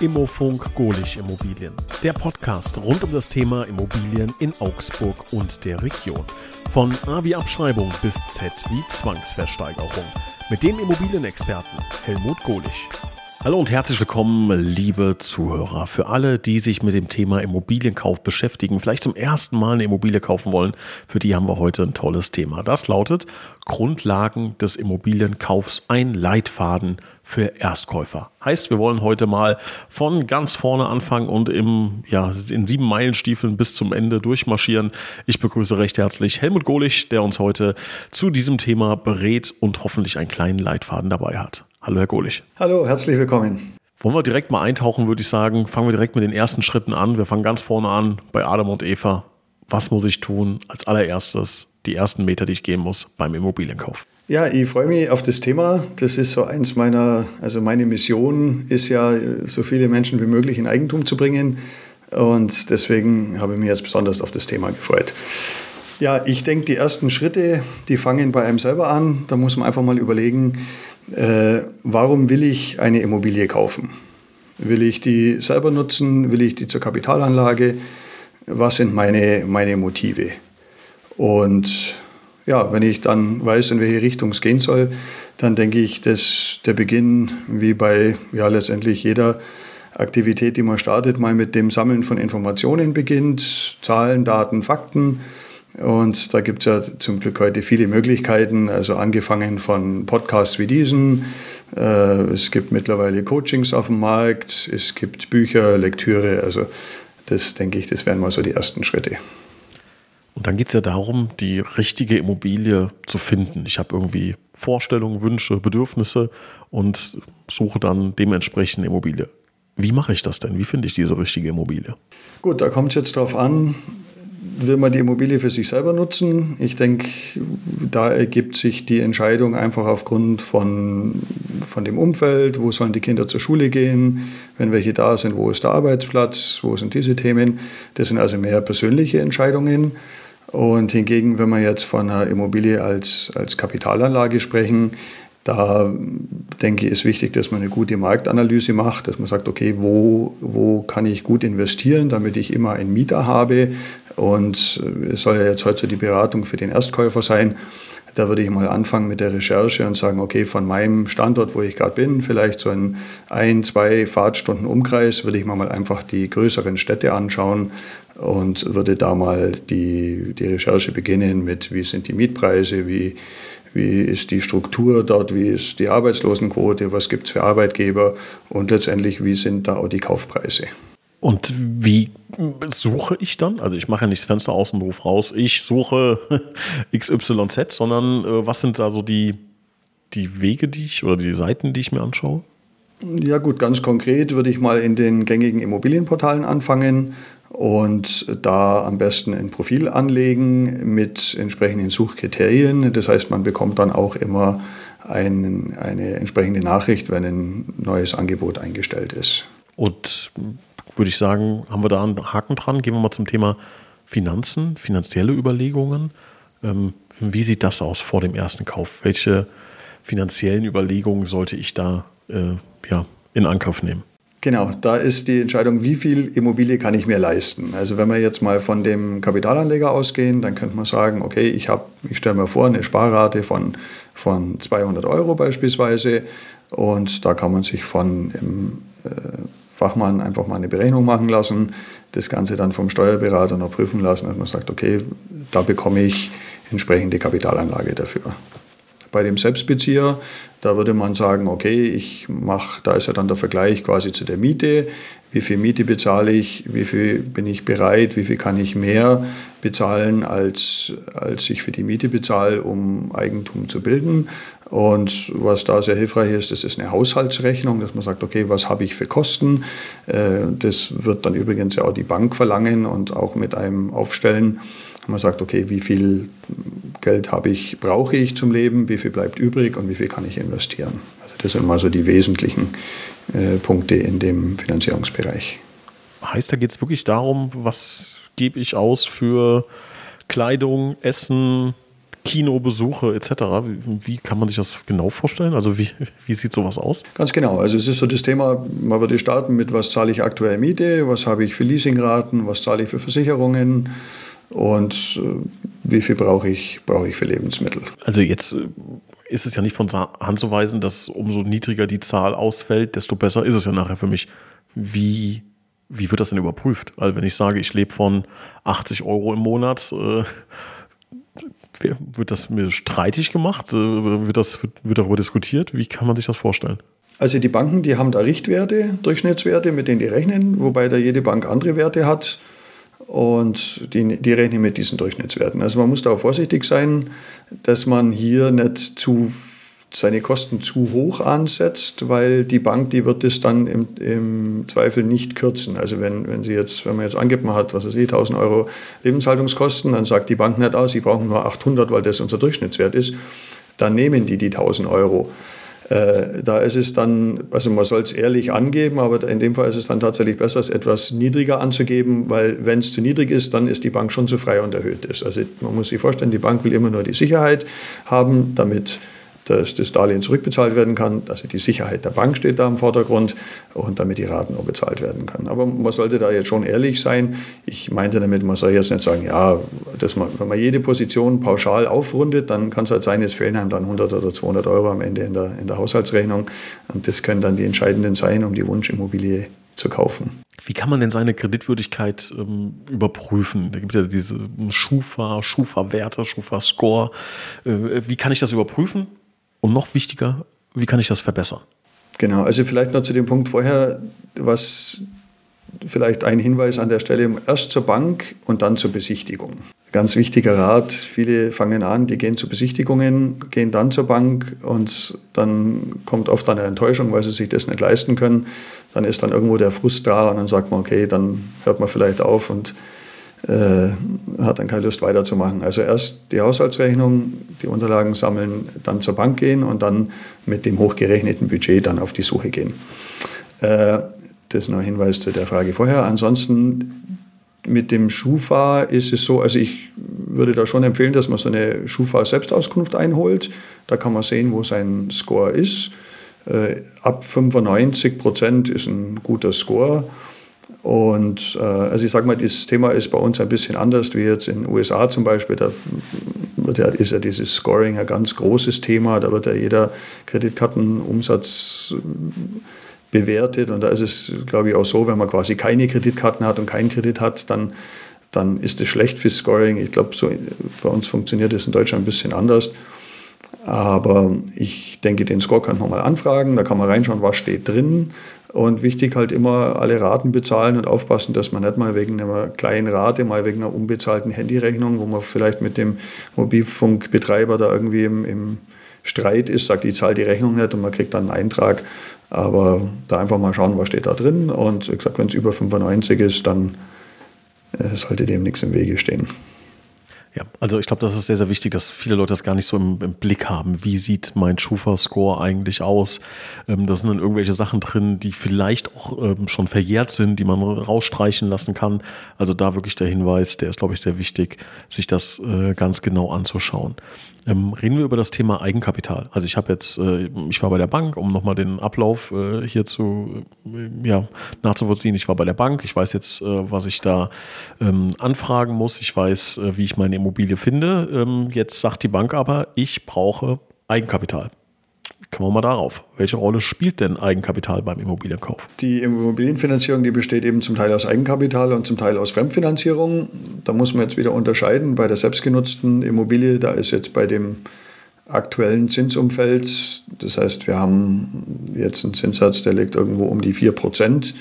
Immofunk Golich Immobilien. Der Podcast rund um das Thema Immobilien in Augsburg und der Region. Von A wie Abschreibung bis Z wie Zwangsversteigerung. Mit dem Immobilienexperten Helmut Golich. Hallo und herzlich willkommen, liebe Zuhörer. Für alle, die sich mit dem Thema Immobilienkauf beschäftigen, vielleicht zum ersten Mal eine Immobilie kaufen wollen, für die haben wir heute ein tolles Thema. Das lautet Grundlagen des Immobilienkaufs, ein Leitfaden für Erstkäufer. Heißt, wir wollen heute mal von ganz vorne anfangen und im, ja, in sieben Meilenstiefeln bis zum Ende durchmarschieren. Ich begrüße recht herzlich Helmut Golich, der uns heute zu diesem Thema berät und hoffentlich einen kleinen Leitfaden dabei hat. Hallo, Herr Golich. Hallo, herzlich willkommen. Wollen wir direkt mal eintauchen, würde ich sagen. Fangen wir direkt mit den ersten Schritten an. Wir fangen ganz vorne an bei Adam und Eva. Was muss ich tun als allererstes, die ersten Meter, die ich gehen muss beim Immobilienkauf? Ja, ich freue mich auf das Thema. Das ist so eins meiner, also meine Mission ist ja, so viele Menschen wie möglich in Eigentum zu bringen. Und deswegen habe ich mich jetzt besonders auf das Thema gefreut. Ja, ich denke, die ersten Schritte, die fangen bei einem selber an. Da muss man einfach mal überlegen, äh, warum will ich eine Immobilie kaufen? Will ich die selber nutzen? Will ich die zur Kapitalanlage? Was sind meine, meine Motive? Und ja, wenn ich dann weiß, in welche Richtung es gehen soll, dann denke ich, dass der Beginn, wie bei ja, letztendlich jeder Aktivität, die man startet, mal mit dem Sammeln von Informationen beginnt. Zahlen, Daten, Fakten und da gibt es ja zum Glück heute viele Möglichkeiten, also angefangen von Podcasts wie diesen. Äh, es gibt mittlerweile Coachings auf dem Markt, es gibt Bücher, Lektüre. Also das denke ich, das wären mal so die ersten Schritte. Und dann geht es ja darum, die richtige Immobilie zu finden. Ich habe irgendwie Vorstellungen, Wünsche, Bedürfnisse und suche dann dementsprechend Immobilie. Wie mache ich das denn? Wie finde ich diese richtige Immobilie? Gut, da kommt es jetzt darauf an, will man die Immobilie für sich selber nutzen? Ich denke, da ergibt sich die Entscheidung einfach aufgrund von, von dem Umfeld, wo sollen die Kinder zur Schule gehen, wenn welche da sind, wo ist der Arbeitsplatz, wo sind diese Themen. Das sind also mehr persönliche Entscheidungen. Und hingegen, wenn wir jetzt von einer Immobilie als, als Kapitalanlage sprechen, da denke ich, ist wichtig, dass man eine gute Marktanalyse macht, dass man sagt, okay, wo, wo kann ich gut investieren, damit ich immer einen Mieter habe. Und es soll ja jetzt heute die Beratung für den Erstkäufer sein. Da würde ich mal anfangen mit der Recherche und sagen, okay, von meinem Standort, wo ich gerade bin, vielleicht so in ein, zwei Fahrtstunden Umkreis, würde ich mal einfach die größeren Städte anschauen und würde da mal die, die Recherche beginnen mit, wie sind die Mietpreise, wie wie ist die Struktur dort, wie ist die Arbeitslosenquote, was gibt es für Arbeitgeber und letztendlich, wie sind da auch die Kaufpreise. Und wie suche ich dann? Also ich mache ja nicht das Fenster aus und rufe raus, ich suche XYZ, sondern äh, was sind da so die, die Wege, die ich oder die Seiten, die ich mir anschaue? Ja gut, ganz konkret würde ich mal in den gängigen Immobilienportalen anfangen und da am besten ein Profil anlegen mit entsprechenden Suchkriterien. Das heißt, man bekommt dann auch immer ein, eine entsprechende Nachricht, wenn ein neues Angebot eingestellt ist. Und würde ich sagen, haben wir da einen Haken dran. Gehen wir mal zum Thema Finanzen, finanzielle Überlegungen. Ähm, wie sieht das aus vor dem ersten Kauf? Welche finanziellen Überlegungen sollte ich da äh, ja, in Angriff nehmen? Genau, da ist die Entscheidung, wie viel Immobilie kann ich mir leisten. Also wenn wir jetzt mal von dem Kapitalanleger ausgehen, dann könnte man sagen, okay, ich, hab, ich stelle mir vor, eine Sparrate von, von 200 Euro beispielsweise und da kann man sich von dem äh, Fachmann einfach mal eine Berechnung machen lassen, das Ganze dann vom Steuerberater noch prüfen lassen, dass man sagt, okay, da bekomme ich entsprechende Kapitalanlage dafür. Bei dem Selbstbezieher, da würde man sagen, okay, ich mache, da ist ja dann der Vergleich quasi zu der Miete. Wie viel Miete bezahle ich? Wie viel bin ich bereit? Wie viel kann ich mehr bezahlen, als, als ich für die Miete bezahle, um Eigentum zu bilden? Und was da sehr hilfreich ist, das ist eine Haushaltsrechnung, dass man sagt, okay, was habe ich für Kosten? Äh, das wird dann übrigens ja auch die Bank verlangen und auch mit einem Aufstellen man sagt, okay, wie viel Geld habe ich, brauche ich zum Leben, wie viel bleibt übrig und wie viel kann ich investieren. Also das sind mal so die wesentlichen äh, Punkte in dem Finanzierungsbereich. Heißt, da geht es wirklich darum, was gebe ich aus für Kleidung, Essen, Kinobesuche etc. Wie, wie, kann man sich das genau vorstellen? Also wie, wie sieht sowas aus? Ganz genau. Also es ist so das Thema, man würde starten mit, was zahle ich aktuell Miete, was habe ich für Leasingraten, was zahle ich für Versicherungen und äh, wie viel brauche ich, brauche ich für Lebensmittel. Also jetzt äh, ist es ja nicht von Hand zu weisen, dass umso niedriger die Zahl ausfällt, desto besser ist es ja nachher für mich. Wie, wie wird das denn überprüft? Also wenn ich sage, ich lebe von 80 Euro im Monat, äh, wird das mir streitig gemacht? Äh, wird, das, wird darüber diskutiert? Wie kann man sich das vorstellen? Also die Banken, die haben da Richtwerte, Durchschnittswerte, mit denen die rechnen, wobei da jede Bank andere Werte hat und die, die rechnen mit diesen Durchschnittswerten. Also man muss da vorsichtig sein, dass man hier nicht zu seine Kosten zu hoch ansetzt, weil die Bank, die wird es dann im, im Zweifel nicht kürzen. Also wenn, wenn sie jetzt, wenn man jetzt angibt, man hat, was weiß ich, 1000 Euro Lebenshaltungskosten, dann sagt die Bank nicht aus, sie brauchen nur 800, weil das unser Durchschnittswert ist, dann nehmen die die 1000 Euro. Äh, da ist es dann, also man soll es ehrlich angeben, aber in dem Fall ist es dann tatsächlich besser, es etwas niedriger anzugeben, weil wenn es zu niedrig ist, dann ist die Bank schon zu frei und erhöht ist. Also man muss sich vorstellen, die Bank will immer nur die Sicherheit haben, damit dass das Darlehen zurückbezahlt werden kann. Also die Sicherheit der Bank steht da im Vordergrund und damit die Raten auch bezahlt werden können. Aber man sollte da jetzt schon ehrlich sein. Ich meinte damit, man soll jetzt nicht sagen, ja, dass man, wenn man jede Position pauschal aufrundet, dann kann es halt sein, es fehlen einem dann 100 oder 200 Euro am Ende in der, in der Haushaltsrechnung. Und das können dann die entscheidenden sein, um die Wunschimmobilie zu kaufen. Wie kann man denn seine Kreditwürdigkeit ähm, überprüfen? Da gibt es ja diese Schufa, Schufa-Werte, Schufa-Score. Äh, wie kann ich das überprüfen? Und noch wichtiger, wie kann ich das verbessern? Genau, also vielleicht noch zu dem Punkt vorher, was vielleicht ein Hinweis an der Stelle, erst zur Bank und dann zur Besichtigung. Ganz wichtiger Rat, viele fangen an, die gehen zu Besichtigungen, gehen dann zur Bank und dann kommt oft eine Enttäuschung, weil sie sich das nicht leisten können. Dann ist dann irgendwo der Frust da und dann sagt man, okay, dann hört man vielleicht auf und äh, hat dann keine Lust weiterzumachen. Also erst die Haushaltsrechnung, die Unterlagen sammeln, dann zur Bank gehen und dann mit dem hochgerechneten Budget dann auf die Suche gehen. Äh, das ist noch ein Hinweis zu der Frage vorher. Ansonsten mit dem Schufa ist es so, also ich würde da schon empfehlen, dass man so eine Schufa-Selbstauskunft einholt. Da kann man sehen, wo sein Score ist. Äh, ab 95 Prozent ist ein guter Score. Und äh, also ich sage mal, dieses Thema ist bei uns ein bisschen anders wie jetzt in den USA zum Beispiel. Da ja, ist ja dieses Scoring ein ganz großes Thema. Da wird ja jeder Kreditkartenumsatz bewertet. Und da ist es, glaube ich, auch so, wenn man quasi keine Kreditkarten hat und keinen Kredit hat, dann, dann ist es schlecht fürs Scoring. Ich glaube, so bei uns funktioniert das in Deutschland ein bisschen anders. Aber ich denke, den Score kann man mal anfragen, da kann man reinschauen, was steht drin. Und wichtig halt immer alle Raten bezahlen und aufpassen, dass man nicht mal wegen einer kleinen Rate, mal wegen einer unbezahlten Handyrechnung, wo man vielleicht mit dem Mobilfunkbetreiber da irgendwie im, im Streit ist, sagt, ich zahle die Rechnung nicht und man kriegt dann einen Eintrag. Aber da einfach mal schauen, was steht da drin. Und wie gesagt, wenn es über 95 ist, dann äh, sollte dem nichts im Wege stehen. Ja, also ich glaube, das ist sehr, sehr wichtig, dass viele Leute das gar nicht so im, im Blick haben. Wie sieht mein Schufa-Score eigentlich aus? Ähm, da sind dann irgendwelche Sachen drin, die vielleicht auch ähm, schon verjährt sind, die man rausstreichen lassen kann. Also da wirklich der Hinweis, der ist, glaube ich, sehr wichtig, sich das äh, ganz genau anzuschauen. Ähm, reden wir über das Thema Eigenkapital. Also ich habe jetzt, äh, ich war bei der Bank, um nochmal den Ablauf äh, hier zu äh, ja, nachzuvollziehen. Ich war bei der Bank, ich weiß jetzt, äh, was ich da ähm, anfragen muss, ich weiß, äh, wie ich meine Immobilie finde. Ähm, jetzt sagt die Bank aber, ich brauche Eigenkapital. Kommen wir mal darauf. Welche Rolle spielt denn Eigenkapital beim Immobilienkauf? Die Immobilienfinanzierung, die besteht eben zum Teil aus Eigenkapital und zum Teil aus Fremdfinanzierung. Da muss man jetzt wieder unterscheiden. Bei der selbstgenutzten Immobilie, da ist jetzt bei dem aktuellen Zinsumfeld, das heißt, wir haben jetzt einen Zinssatz, der liegt irgendwo um die 4%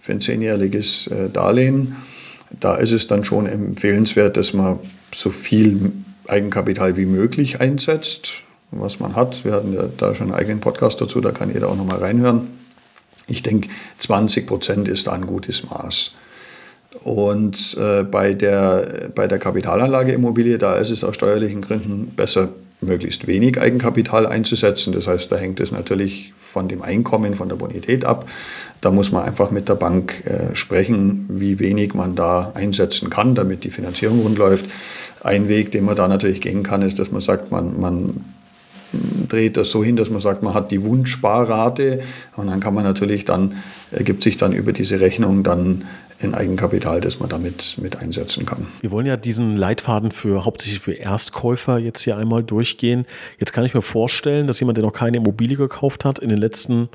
für ein zehnjähriges äh, Darlehen. Da ist es dann schon empfehlenswert, dass man so viel Eigenkapital wie möglich einsetzt was man hat. Wir hatten ja da schon einen eigenen Podcast dazu, da kann jeder auch nochmal reinhören. Ich denke, 20 Prozent ist da ein gutes Maß. Und äh, bei, der, bei der Kapitalanlage da ist es aus steuerlichen Gründen besser, möglichst wenig Eigenkapital einzusetzen. Das heißt, da hängt es natürlich von dem Einkommen, von der Bonität ab. Da muss man einfach mit der Bank äh, sprechen, wie wenig man da einsetzen kann, damit die Finanzierung rund läuft. Ein Weg, den man da natürlich gehen kann, ist, dass man sagt, man, man dreht das so hin, dass man sagt, man hat die Wunschsparrate und dann kann man natürlich dann, ergibt sich dann über diese Rechnung dann ein Eigenkapital, das man damit mit einsetzen kann. Wir wollen ja diesen Leitfaden für hauptsächlich für Erstkäufer jetzt hier einmal durchgehen. Jetzt kann ich mir vorstellen, dass jemand, der noch keine Immobilie gekauft hat, in den letzten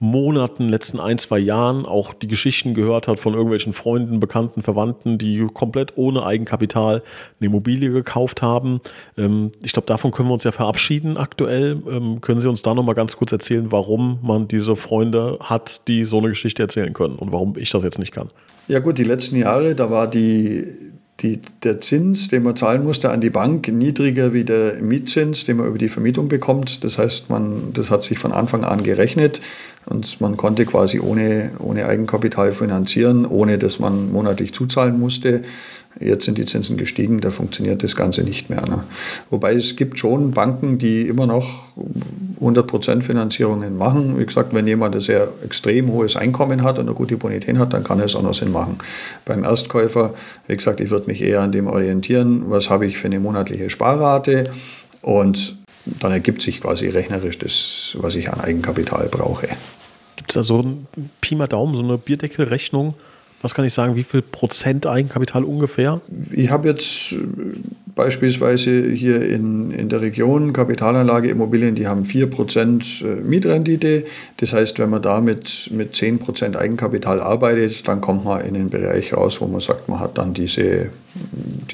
Monaten, letzten ein, zwei Jahren auch die Geschichten gehört hat von irgendwelchen Freunden, Bekannten, Verwandten, die komplett ohne Eigenkapital eine Immobilie gekauft haben. Ähm, ich glaube, davon können wir uns ja verabschieden aktuell. Ähm, können Sie uns da nochmal ganz kurz erzählen, warum man diese Freunde hat, die so eine Geschichte erzählen können und warum ich das jetzt nicht kann? Ja gut, die letzten Jahre, da war die, die, der Zins, den man zahlen musste an die Bank, niedriger wie der Mietzins, den man über die Vermietung bekommt. Das heißt, man, das hat sich von Anfang an gerechnet und man konnte quasi ohne, ohne Eigenkapital finanzieren, ohne dass man monatlich zuzahlen musste. Jetzt sind die Zinsen gestiegen, da funktioniert das Ganze nicht mehr. Ne? Wobei es gibt schon Banken, die immer noch 100% Finanzierungen machen. Wie gesagt, wenn jemand ein sehr extrem hohes Einkommen hat und eine gute Bonität hat, dann kann es auch noch Sinn machen. Beim Erstkäufer, wie gesagt, ich würde mich eher an dem orientieren, was habe ich für eine monatliche Sparrate und dann ergibt sich quasi rechnerisch das, was ich an Eigenkapital brauche. Gibt es da so ein Pi mal Daumen, so eine Bierdeckelrechnung? Was kann ich sagen, wie viel Prozent Eigenkapital ungefähr? Ich habe jetzt äh, beispielsweise hier in, in der Region Kapitalanlage Immobilien, die haben 4% äh, Mietrendite. Das heißt, wenn man da mit, mit 10% Eigenkapital arbeitet, dann kommt man in den Bereich raus, wo man sagt, man hat dann diese,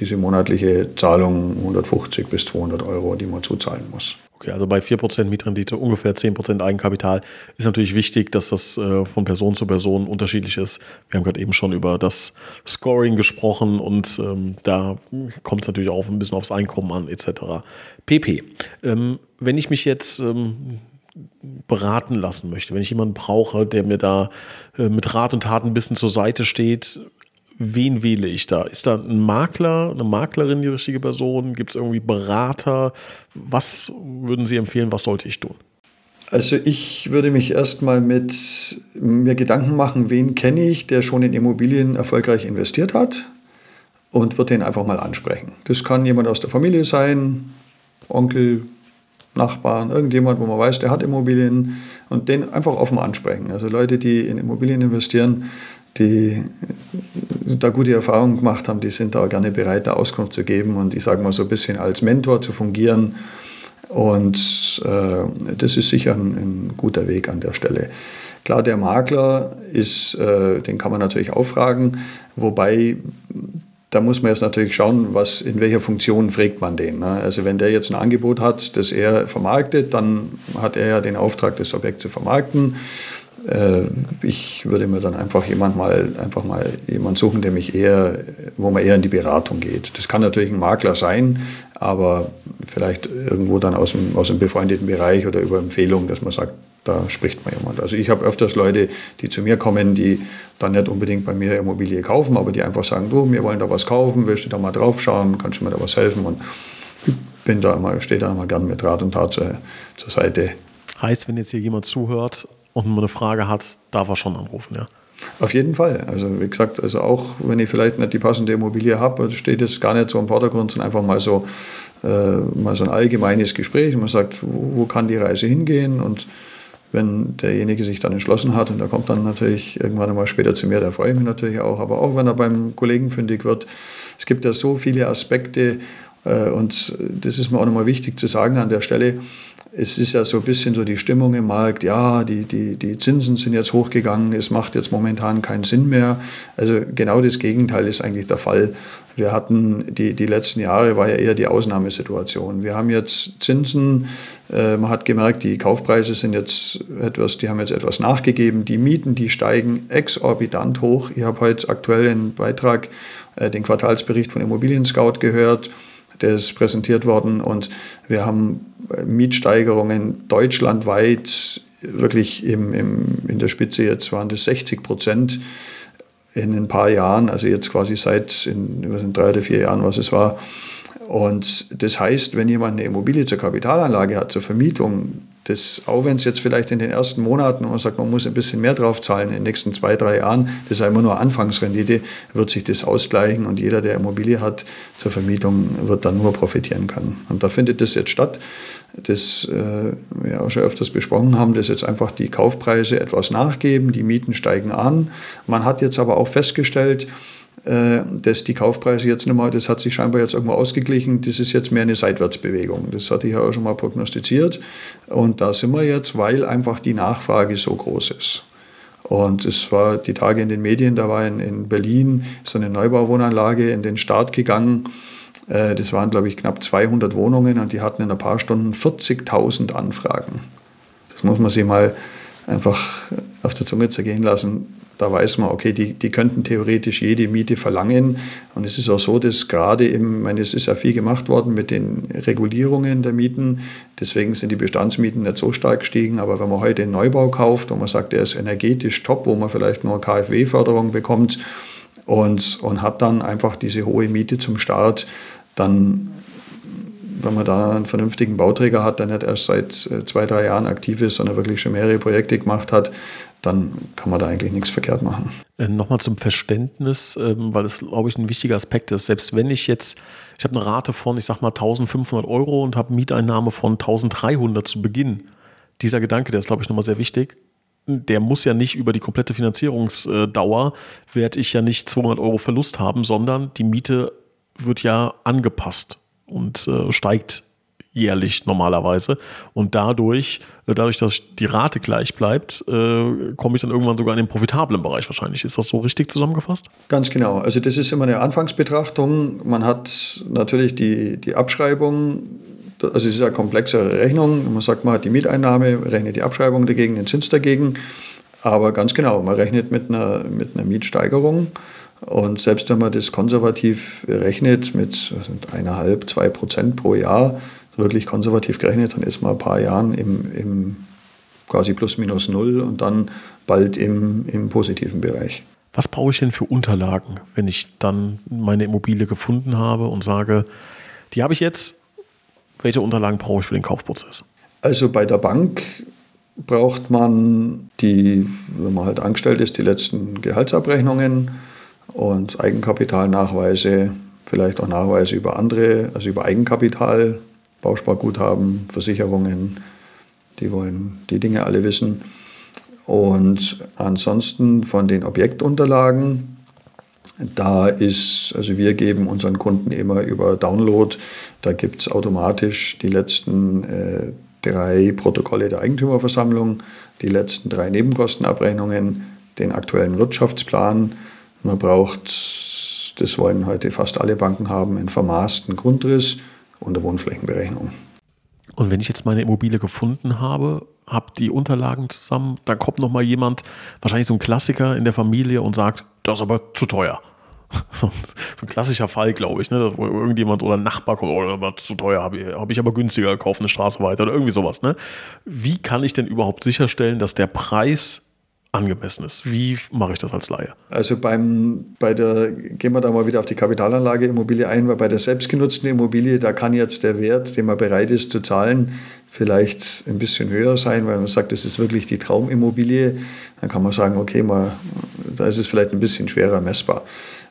diese monatliche Zahlung 150 bis 200 Euro, die man zuzahlen muss. Okay, also bei 4% Mietrendite, ungefähr 10% Eigenkapital ist natürlich wichtig, dass das äh, von Person zu Person unterschiedlich ist. Wir haben gerade eben schon über das Scoring gesprochen und ähm, da kommt es natürlich auch ein bisschen aufs Einkommen an, etc. PP. Ähm, wenn ich mich jetzt ähm, beraten lassen möchte, wenn ich jemanden brauche, der mir da äh, mit Rat und Tat ein bisschen zur Seite steht, wen wähle ich da? Ist da ein Makler, eine Maklerin die richtige Person? Gibt es irgendwie Berater? Was würden Sie empfehlen, was sollte ich tun? Also ich würde mich erstmal mit mir Gedanken machen, wen kenne ich, der schon in Immobilien erfolgreich investiert hat und würde den einfach mal ansprechen. Das kann jemand aus der Familie sein, Onkel, Nachbarn, irgendjemand, wo man weiß, der hat Immobilien und den einfach offen ansprechen. Also Leute, die in Immobilien investieren, die da gute Erfahrungen gemacht haben, die sind da gerne bereit, da Auskunft zu geben und ich sage mal so ein bisschen als Mentor zu fungieren. Und äh, das ist sicher ein, ein, guter Weg an der Stelle. Klar, der Makler ist, äh, den kann man natürlich auffragen, wobei da muss man jetzt natürlich schauen, was, in welcher Funktion fragt man den. Ne? Also wenn der jetzt ein Angebot hat, das er vermarktet, dann hat er ja den Auftrag, das Objekt zu vermarkten. Äh, ich würde mir dann einfach jemand mal, einfach mal jemand suchen, der mich eher, wo man eher in die Beratung geht. Das kann natürlich ein Makler sein, aber vielleicht irgendwo dann aus dem, aus dem befreundeten Bereich oder über Empfehlung, dass man sagt, da spricht man jemand. Also ich habe öfters Leute, die zu mir kommen, die dann nicht unbedingt bei mir Immobilie kaufen, aber die einfach sagen, du, wir wollen da was kaufen, willst du da mal drauf schauen, kannst du mir da was helfen? Und ich bin da immer, stehe da immer gern mit Rat und Tat zur, zur Seite. Heißt, wenn jetzt hier jemand zuhört und man eine Frage hat, darf er schon anrufen, ja. Auf jeden Fall. Also wie gesagt, also auch wenn ich vielleicht nicht die passende Immobilie habe, steht jetzt gar nicht so im Vordergrund, sondern einfach mal so, äh, mal so ein allgemeines Gespräch. Man sagt, wo, wo, kann die Reise hingehen? Und wenn derjenige sich dann entschlossen hat, und der kommt dann natürlich irgendwann einmal später zu mir, da freue ich mich natürlich auch. Aber auch wenn er beim Kollegen fündig wird, es gibt ja so viele Aspekte, äh, und das ist mir auch nochmal wichtig zu sagen an der Stelle, es ist ja so ein bisschen so die Stimmung im Markt, ja, die, die, die Zinsen sind jetzt hochgegangen, es macht jetzt momentan keinen Sinn mehr. Also genau das Gegenteil ist eigentlich der Fall. Wir hatten die, die letzten Jahre war ja eher die Ausnahmesituation. Wir haben jetzt Zinsen, äh, man hat gemerkt, die Kaufpreise sind jetzt etwas, die haben jetzt etwas nachgegeben, die Mieten, die steigen exorbitant hoch. Ich habe heute aktuell einen Beitrag, äh, den Quartalsbericht von Immobilien Scout gehört der ist präsentiert worden und wir haben äh, Mietsteigerungen deutschlandweit wirklich im, im, in der Spitze jetzt waren das 60 Prozent in ein paar Jahren, also jetzt quasi seit in, drei oder vier Jahren, was es war. Und das heißt, wenn jemand eine Immobilie zur Kapitalanlage hat, zur Vermietung, das, auch wenn es jetzt vielleicht in den ersten Monaten, man sagt, man muss ein bisschen mehr drauf zahlen in den nächsten zwei, drei Jahren, das ist immer nur Anfangsrendite, wird sich das ausgleichen und jeder, der Immobilie hat zur Vermietung, wird dann nur profitieren können. Und da findet das jetzt statt, das äh, wir auch schon öfters besprochen haben, dass jetzt einfach die Kaufpreise etwas nachgeben, die Mieten steigen an. Man hat jetzt aber auch festgestellt, dass die Kaufpreise jetzt nochmal, das hat sich scheinbar jetzt irgendwo ausgeglichen, das ist jetzt mehr eine Seitwärtsbewegung. Das hatte ich ja auch schon mal prognostiziert. Und da sind wir jetzt, weil einfach die Nachfrage so groß ist. Und es war die Tage in den Medien, da war in, in Berlin so eine Neubauwohnanlage in den Start gegangen. Äh, das waren, glaube ich, knapp 200 Wohnungen und die hatten in ein paar Stunden 40.000 Anfragen. Das muss man sich mal einfach auf der Zunge zergehen lassen da weiß man, okay, die, die könnten theoretisch jede Miete verlangen. Und es ist auch so, dass gerade ich meine, es ist ja viel gemacht worden mit den Regulierungen der Mieten. Deswegen sind die Bestandsmieten nicht so stark gestiegen. Aber wenn man heute einen Neubau kauft und man sagt, der ist energetisch top, wo man vielleicht nur KfW-Förderung bekommt und, und hat dann einfach diese hohe Miete zum Start, dann wenn man da einen vernünftigen Bauträger hat, der nicht erst seit äh, zwei, drei Jahren aktiv ist, sondern wirklich schon mehrere Projekte gemacht hat, dann kann man da eigentlich nichts verkehrt machen. Äh, Nochmal zum Verständnis, ähm, weil das, glaube ich, ein wichtiger Aspekt ist. Selbst wenn ich jetzt, ich habe eine Rate von, ich sag mal, 1500 Euro und habe Mieteinnahme von 1300 zu Beginn. Dieser Gedanke, der ist, glaube ich, nochmal sehr wichtig. Der muss ja nicht über die komplette Finanzierungsdauer, werde ich ja nicht 200 Euro Verlust haben, sondern die Miete wird ja angepasst und äh, steigt jährlich normalerweise. Und dadurch, äh, dadurch, dass die Rate gleich bleibt, äh, komme ich dann irgendwann sogar in den profitablen Bereich wahrscheinlich. Ist das so richtig zusammengefasst? Ganz genau. Also das ist immer eine Anfangsbetrachtung. Man hat natürlich die, die Abschreibung. Also es ist eine komplexere Rechnung. Man sagt, man hat die Mieteinnahme, rechnet die Abschreibung dagegen, den Zins dagegen. Aber ganz genau, man rechnet mit einer, mit einer Mietsteigerung. Und selbst wenn man das konservativ rechnet mit eineinhalb, zwei Prozent pro Jahr, wirklich konservativ gerechnet, dann ist man ein paar Jahren im, im quasi plus minus null und dann bald im, im positiven Bereich. Was brauche ich denn für Unterlagen, wenn ich dann meine Immobilie gefunden habe und sage, die habe ich jetzt, welche Unterlagen brauche ich für den Kaufprozess? Also bei der Bank braucht man die, wenn man halt angestellt ist, die letzten Gehaltsabrechnungen und Eigenkapitalnachweise, vielleicht auch Nachweise über andere, also über Eigenkapital, Bausparguthaben, Versicherungen, die wollen die Dinge alle wissen. Und ansonsten von den Objektunterlagen, da ist, also wir geben unseren Kunden immer über Download, da gibt es automatisch die letzten äh, drei Protokolle der Eigentümerversammlung, die letzten drei Nebenkostenabrechnungen, den aktuellen Wirtschaftsplan. Man braucht, das wollen heute fast alle Banken haben, einen vermaßten Grundriss und der Wohnflächenberechnung. Und wenn ich jetzt meine Immobilie gefunden habe, habe die Unterlagen zusammen, dann kommt noch mal jemand, wahrscheinlich so ein Klassiker in der Familie und sagt, das ist aber zu teuer. So, ein klassischer Fall, glaube ich, ne? wo irgendjemand oder ein Nachbar kommt, oh, aber zu teuer, habe ich, hab ich aber günstiger gekauft, eine Straße weiter oder irgendwie sowas. Ne? Wie kann ich denn überhaupt sicherstellen, dass der Preis angemessen ist. Wie mache ich das als Laie? Also beim, bei der, gehen wir da mal wieder auf die Kapitalanlage Immobilie ein, weil bei der selbstgenutzten Immobilie, da kann jetzt der Wert, den man bereit ist zu zahlen, vielleicht ein bisschen höher sein, weil man sagt, das ist wirklich die Traumimmobilie. Dann kann man sagen, okay, mal, da ist es vielleicht ein bisschen schwerer messbar.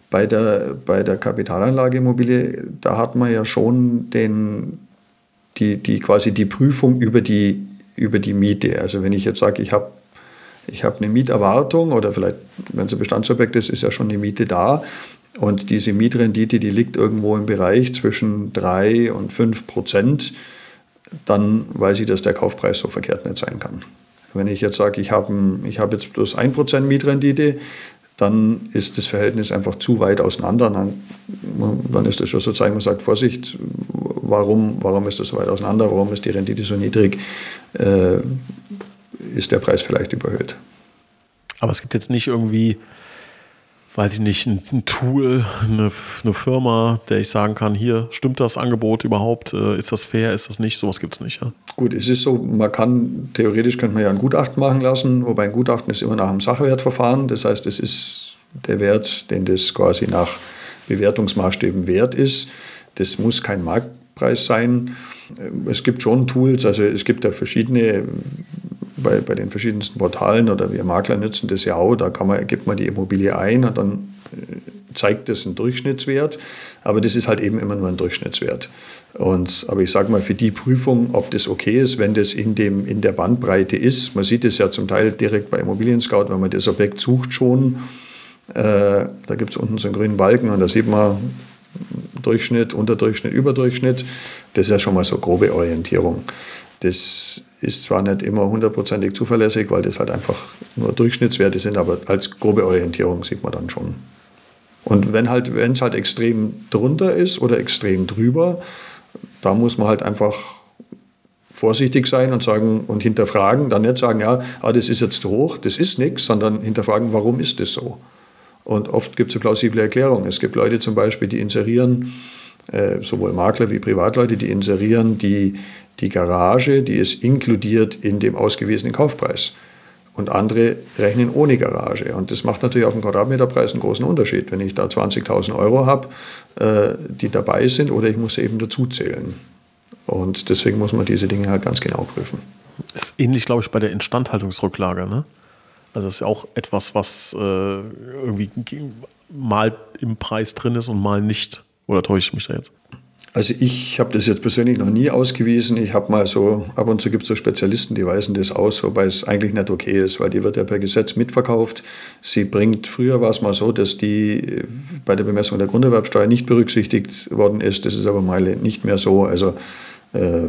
Bei der, bei der Kapitalanlageimmobilie, da hat man ja schon den, die, die, quasi die Prüfung über die, über die Miete. Also wenn ich jetzt sage, ich habe ich habe eine Mieterwartung oder vielleicht, wenn es ein Bestandsobjekt ist, ist ja schon die Miete da. Und diese Mietrendite, die liegt irgendwo im Bereich zwischen 3 und 5 Prozent. Dann weiß ich, dass der Kaufpreis so verkehrt nicht sein kann. Wenn ich jetzt sage, ich habe hab jetzt bloß 1 Prozent Mietrendite, dann ist das Verhältnis einfach zu weit auseinander. Dann, dann ist das schon sozusagen, man sagt, Vorsicht, warum, warum ist das so weit auseinander, warum ist die Rendite so niedrig? Äh, ist der Preis vielleicht überhöht. Aber es gibt jetzt nicht irgendwie, weiß ich nicht, ein, Tool, eine, eine, Firma, der ich sagen kann, hier stimmt das Angebot überhaupt, äh, ist das fair, ist das nicht, sowas gibt es nicht. Ja? Gut, es ist so, man kann, theoretisch könnte man ja ein Gutachten machen lassen, wobei ein Gutachten ist immer nach einem Sachwertverfahren, das heißt, es ist der Wert, den das quasi nach Bewertungsmaßstäben wert ist. Das muss kein Marktpreis sein. Es gibt schon Tools, also es gibt ja verschiedene bei, bei den verschiedensten Portalen oder wir Makler nutzen das ja auch, da kann man, gibt man die Immobilie ein und dann äh, zeigt das einen Durchschnittswert, aber das ist halt eben immer nur ein Durchschnittswert. Und, aber ich sage mal, für die Prüfung, ob das okay ist, wenn das in, dem, in der Bandbreite ist, man sieht es ja zum Teil direkt bei Immobilien Scout, wenn man das Objekt sucht schon, äh, da gibt es unten so einen grünen Balken und da sieht man Durchschnitt, Unterdurchschnitt, Überdurchschnitt. Das ist ja schon mal so grobe Orientierung. Das ist zwar nicht immer hundertprozentig zuverlässig, weil das halt einfach nur Durchschnittswerte sind, aber als grobe Orientierung sieht man dann schon. Und wenn halt, es halt extrem drunter ist oder extrem drüber, da muss man halt einfach vorsichtig sein und sagen und hinterfragen, dann nicht sagen, ja, ah, das ist jetzt hoch, das ist nichts, sondern hinterfragen, warum ist das so? Und oft gibt es eine plausible Erklärung. Es gibt Leute zum Beispiel, die inserieren, äh, sowohl Makler wie Privatleute, die inserieren die, die Garage, die ist inkludiert in dem ausgewiesenen Kaufpreis. Und andere rechnen ohne Garage. Und das macht natürlich auf dem Quadratmeterpreis einen großen Unterschied, wenn ich da 20.000 Euro habe, äh, die dabei sind, oder ich muss eben dazu zählen. Und deswegen muss man diese Dinge halt ganz genau prüfen. Ist ähnlich, glaube ich, bei der Instandhaltungsrücklage. Ne? Also das ist ja auch etwas, was äh, irgendwie mal im Preis drin ist und mal nicht. Oder täusche ich mich da jetzt? Also ich habe das jetzt persönlich noch nie ausgewiesen. Ich habe mal so, ab und zu gibt es so Spezialisten, die weisen das aus, wobei es eigentlich nicht okay ist, weil die wird ja per Gesetz mitverkauft. Sie bringt, früher war es mal so, dass die äh, bei der Bemessung der Grunderwerbsteuer nicht berücksichtigt worden ist. Das ist aber mal nicht mehr so. Also äh,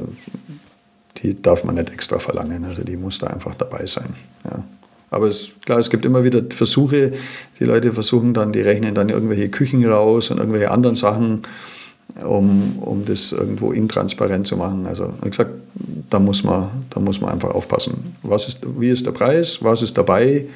die darf man nicht extra verlangen. Also die muss da einfach dabei sein. Ja. Aber es, klar, es gibt immer wieder Versuche, die Leute versuchen dann, die rechnen dann irgendwelche Küchen raus und irgendwelche anderen Sachen, um, um das irgendwo intransparent zu machen. Also wie gesagt, da muss man, da muss man einfach aufpassen. Was ist, wie ist der Preis, was ist dabei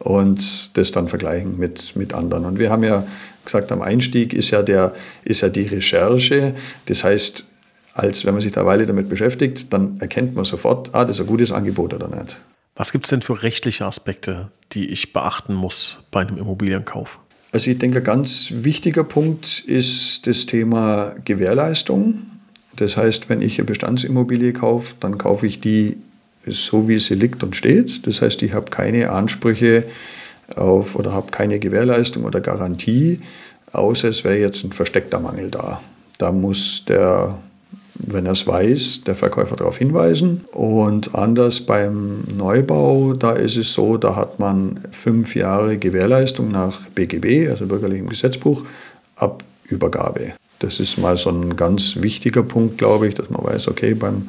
und das dann vergleichen mit, mit anderen. Und wir haben ja gesagt, am Einstieg ist ja, der, ist ja die Recherche. Das heißt, als wenn man sich da eine Weile damit beschäftigt, dann erkennt man sofort, ah, das ist ein gutes Angebot oder nicht. Was gibt es denn für rechtliche Aspekte, die ich beachten muss bei einem Immobilienkauf? Also ich denke, ein ganz wichtiger Punkt ist das Thema Gewährleistung. Das heißt, wenn ich eine Bestandsimmobilie kaufe, dann kaufe ich die so, wie sie liegt und steht. Das heißt, ich habe keine Ansprüche auf oder habe keine Gewährleistung oder Garantie, außer es wäre jetzt ein versteckter Mangel da. Da muss der wenn er es weiß, der Verkäufer darauf hinweisen. Und anders beim Neubau, da ist es so, da hat man fünf Jahre Gewährleistung nach BGB, also bürgerlichem Gesetzbuch, ab Übergabe. Das ist mal so ein ganz wichtiger Punkt, glaube ich, dass man weiß, okay, beim,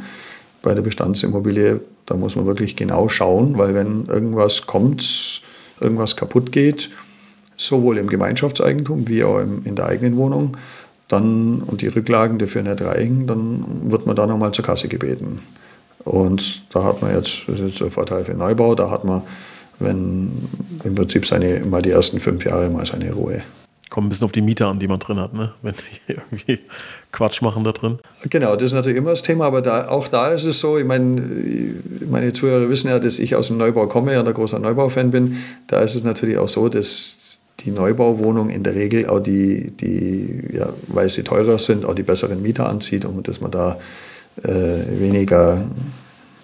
bei der Bestandsimmobilie, da muss man wirklich genau schauen, weil wenn irgendwas kommt, irgendwas kaputt geht, sowohl im Gemeinschaftseigentum wie auch in der eigenen Wohnung, dann, und die Rücklagen dafür nicht reichen, dann wird man da nochmal zur Kasse gebeten. Und da hat man jetzt, das ist jetzt der Vorteil für den Neubau, da hat man, wenn im Prinzip seine, mal die ersten fünf Jahre mal seine Ruhe. Kommt ein bisschen auf die Mieter an, die man drin hat, ne? wenn die irgendwie Quatsch machen da drin. Genau, das ist natürlich immer das Thema, aber da, auch da ist es so, ich meine, meine Zuhörer wissen ja, dass ich aus dem Neubau komme und ein großer Neubau-Fan bin. Da ist es natürlich auch so, dass die Neubauwohnung in der Regel auch die, die ja, weil sie teurer sind, auch die besseren Mieter anzieht und dass man da äh, weniger,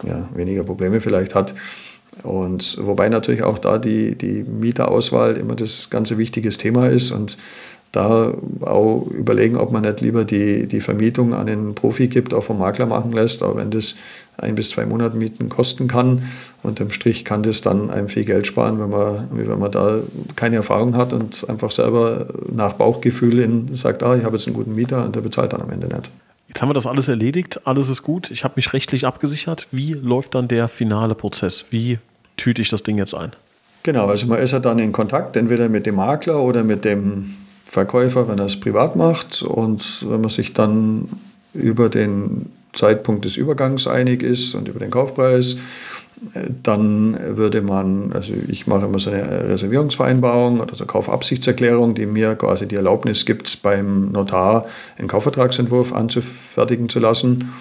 ja, weniger Probleme vielleicht hat. Und wobei natürlich auch da die, die Mieterauswahl immer das ganze wichtiges Thema ist und da auch überlegen, ob man nicht lieber die, die Vermietung an den Profi gibt, auch vom Makler machen lässt, auch wenn das ein bis zwei Monate Mieten kosten kann. Unterm Strich kann das dann einem viel Geld sparen, wenn man, wenn man da keine Erfahrung hat und einfach selber nach Bauchgefühl in, sagt, ah, ich habe jetzt einen guten Mieter und der bezahlt dann am Ende nicht. Jetzt haben wir das alles erledigt, alles ist gut, ich habe mich rechtlich abgesichert. Wie läuft dann der finale Prozess? Wie tüte ich das Ding jetzt ein? Genau, also man ist ja dann in Kontakt, entweder mit dem Makler oder mit dem Verkäufer, wenn er es privat macht. Und wenn man sich dann über den Zeitpunkt des Übergangs einig ist und über den Kaufpreis, äh, dann würde man, also ich mache immer so eine Reservierungsvereinbarung oder so eine Kaufabsichtserklärung, die mir quasi die Erlaubnis gibt, beim Notar einen Kaufvertragsentwurf anzufertigen zu lassen.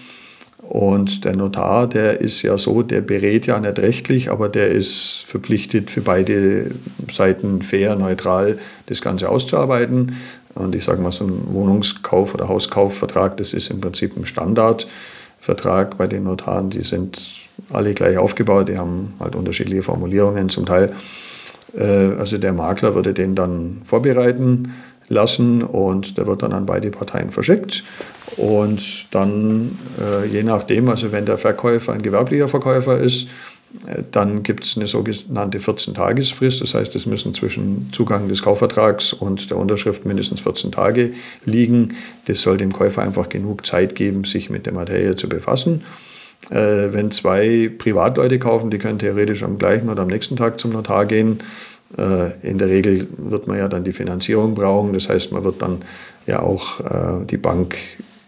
Und der Notar, der ist ja so, der berät ja nicht rechtlich, aber der ist verpflichtet, für beide Seiten fair, neutral das Ganze auszuarbeiten. Und ich sage mal, so ein Wohnungskauf- oder Hauskaufvertrag, das ist im Prinzip ein Standardvertrag bei den Notaren. Die sind alle gleich aufgebaut, die haben halt unterschiedliche Formulierungen zum Teil. Äh, also der Makler würde den dann vorbereiten lassen und der wird dann an beide Parteien verschickt. Und dann, äh, je nachdem, also wenn der Verkäufer ein gewerblicher Verkäufer ist, äh, dann gibt es eine sogenannte 14-Tagesfrist. Das heißt, es müssen zwischen Zugang des Kaufvertrags und der Unterschrift mindestens 14 Tage liegen. Das soll dem Käufer einfach genug Zeit geben, sich mit der Materie zu befassen. Äh, wenn zwei Privatleute kaufen, die können theoretisch am gleichen oder am nächsten Tag zum Notar gehen. Äh, in der Regel wird man ja dann die Finanzierung brauchen. Das heißt, man wird dann ja auch äh, die Bank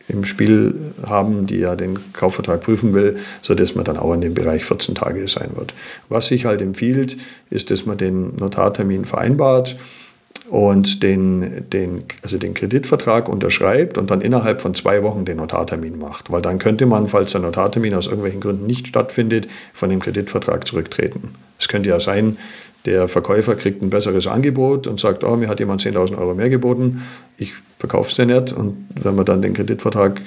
im Spiel haben, die ja den Kaufvertrag prüfen will, sodass man dann auch in dem Bereich 14 Tage sein wird. Was sich halt empfiehlt, ist, dass man den Notartermin vereinbart und den, den, also den Kreditvertrag unterschreibt und dann innerhalb von zwei Wochen den Notartermin macht. Weil dann könnte man, falls der Notartermin aus irgendwelchen Gründen nicht stattfindet, von dem Kreditvertrag zurücktreten. Es könnte ja sein, der Verkäufer kriegt ein besseres Angebot und sagt, oh, mir hat jemand 10.000 Euro mehr geboten, ich verkaufe es dir nicht. Und wenn man dann den Kreditvertrag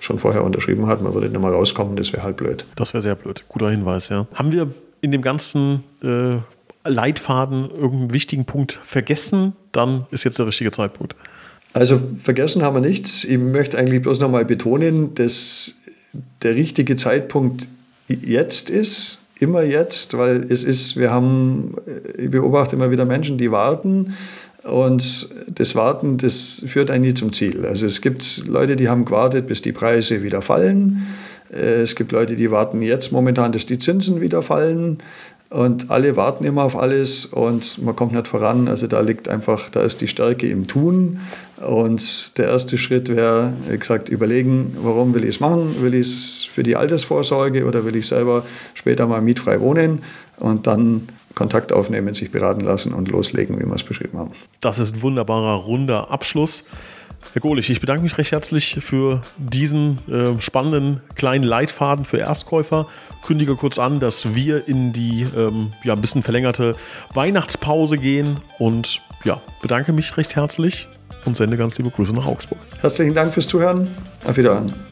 schon vorher unterschrieben hat, man würde nicht mal rauskommen, das wäre halt blöd. Das wäre sehr blöd. Guter Hinweis, ja. Haben wir in dem ganzen äh, Leitfaden irgendeinen wichtigen Punkt vergessen? Dann ist jetzt der richtige Zeitpunkt. Also vergessen haben wir nichts. Ich möchte eigentlich bloß nochmal betonen, dass der richtige Zeitpunkt jetzt ist immer jetzt, weil es ist, wir haben, äh, ich beobachte immer wieder Menschen, die warten und das Warten, das führt einen nie zum Ziel. Also es gibt Leute, die haben gewartet, bis die Preise wieder fallen. Äh, es gibt Leute, die warten jetzt momentan, dass die Zinsen wieder fallen. Und alle warten immer auf alles und man kommt nicht voran. Also da liegt einfach, da ist die Stärke im Tun. Und der erste Schritt wäre, wie gesagt, überlegen, warum will ich es machen? Will ich es für die Altersvorsorge oder will ich selber später mal mietfrei wohnen? Und dann Kontakt aufnehmen, sich beraten lassen und loslegen, wie wir es beschrieben haben. Das ist ein wunderbarer, runder Abschluss. Herr Gohlich, ich bedanke mich recht herzlich für diesen äh, spannenden kleinen Leitfaden für Erstkäufer. Kündige kurz an, dass wir in die ähm, ja, ein bisschen verlängerte Weihnachtspause gehen und ja, bedanke mich recht herzlich und sende ganz liebe Grüße nach Augsburg. Herzlichen Dank fürs Zuhören. Auf Wiedersehen.